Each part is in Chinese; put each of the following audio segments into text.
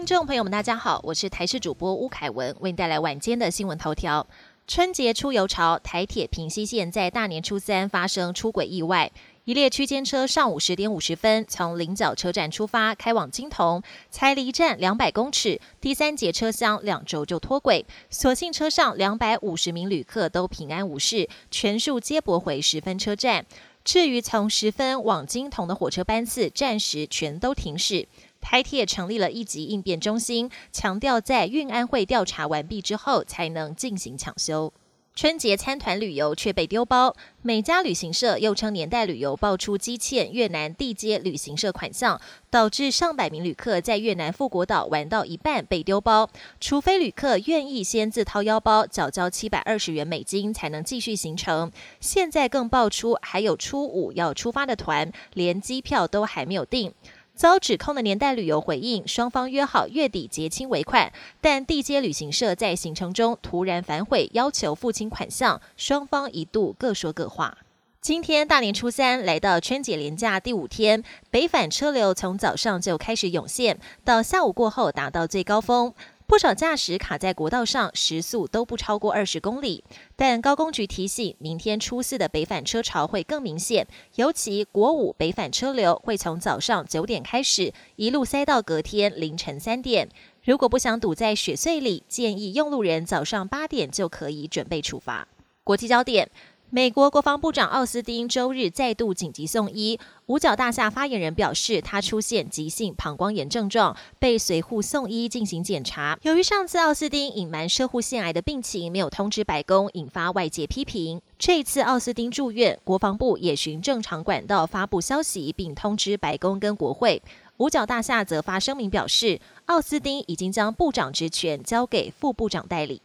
听众朋友们，大家好，我是台视主播吴凯文，为您带来晚间的新闻头条。春节出游潮，台铁平西线在大年初三发生出轨意外，一列区间车上午十点五十分从菱角车站出发，开往金铜，才离站两百公尺，第三节车厢两轴就脱轨，所幸车上两百五十名旅客都平安无事，全数接驳回十分车站。至于从十分往金铜的火车班次，暂时全都停驶。台铁成立了一级应变中心，强调在运安会调查完毕之后，才能进行抢修。春节参团旅游却被丢包，美家旅行社又称年代旅游爆出积欠越南地接旅行社款项，导致上百名旅客在越南富国岛玩到一半被丢包。除非旅客愿意先自掏腰包缴交七百二十元美金，才能继续行程。现在更爆出还有初五要出发的团，连机票都还没有订。遭指控的年代旅游回应，双方约好月底结清尾款，但地接旅行社在行程中突然反悔，要求付清款项，双方一度各说各话。今天大年初三来到春节连假第五天，北返车流从早上就开始涌现，到下午过后达到最高峰。不少驾驶卡在国道上，时速都不超过二十公里。但高工局提醒，明天初四的北返车潮会更明显，尤其国五北返车流会从早上九点开始，一路塞到隔天凌晨三点。如果不想堵在雪隧里，建议用路人早上八点就可以准备出发。国际焦点。美国国防部长奥斯汀周日再度紧急送医。五角大厦发言人表示，他出现急性膀胱炎症状，被随护送医进行检查。由于上次奥斯汀隐瞒射护腺癌的病情，没有通知白宫，引发外界批评。这一次奥斯汀住院，国防部也循正常管道发布消息，并通知白宫跟国会。五角大厦则发声明表示，奥斯汀已经将部长职权交给副部长代理。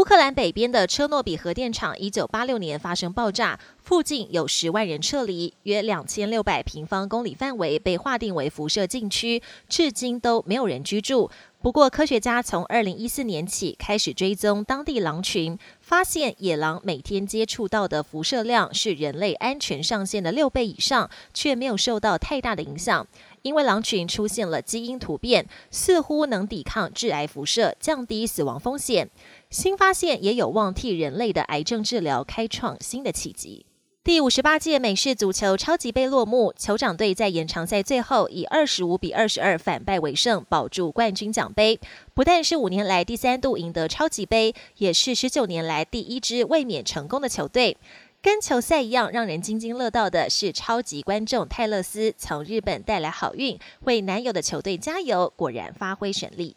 乌克兰北边的车诺比核电厂，一九八六年发生爆炸，附近有十万人撤离，约两千六百平方公里范围被划定为辐射禁区，至今都没有人居住。不过，科学家从二零一四年起开始追踪当地狼群，发现野狼每天接触到的辐射量是人类安全上限的六倍以上，却没有受到太大的影响。因为狼群出现了基因突变，似乎能抵抗致癌辐射，降低死亡风险。新发现也有望替人类的癌症治疗开创新的契机。第五十八届美式足球超级杯落幕，酋长队在延长赛最后以二十五比二十二反败为胜，保住冠军奖杯。不但是五年来第三度赢得超级杯，也是十九年来第一支卫冕成功的球队。跟球赛一样，让人津津乐道的是，超级观众泰勒斯从日本带来好运，为男友的球队加油，果然发挥神力。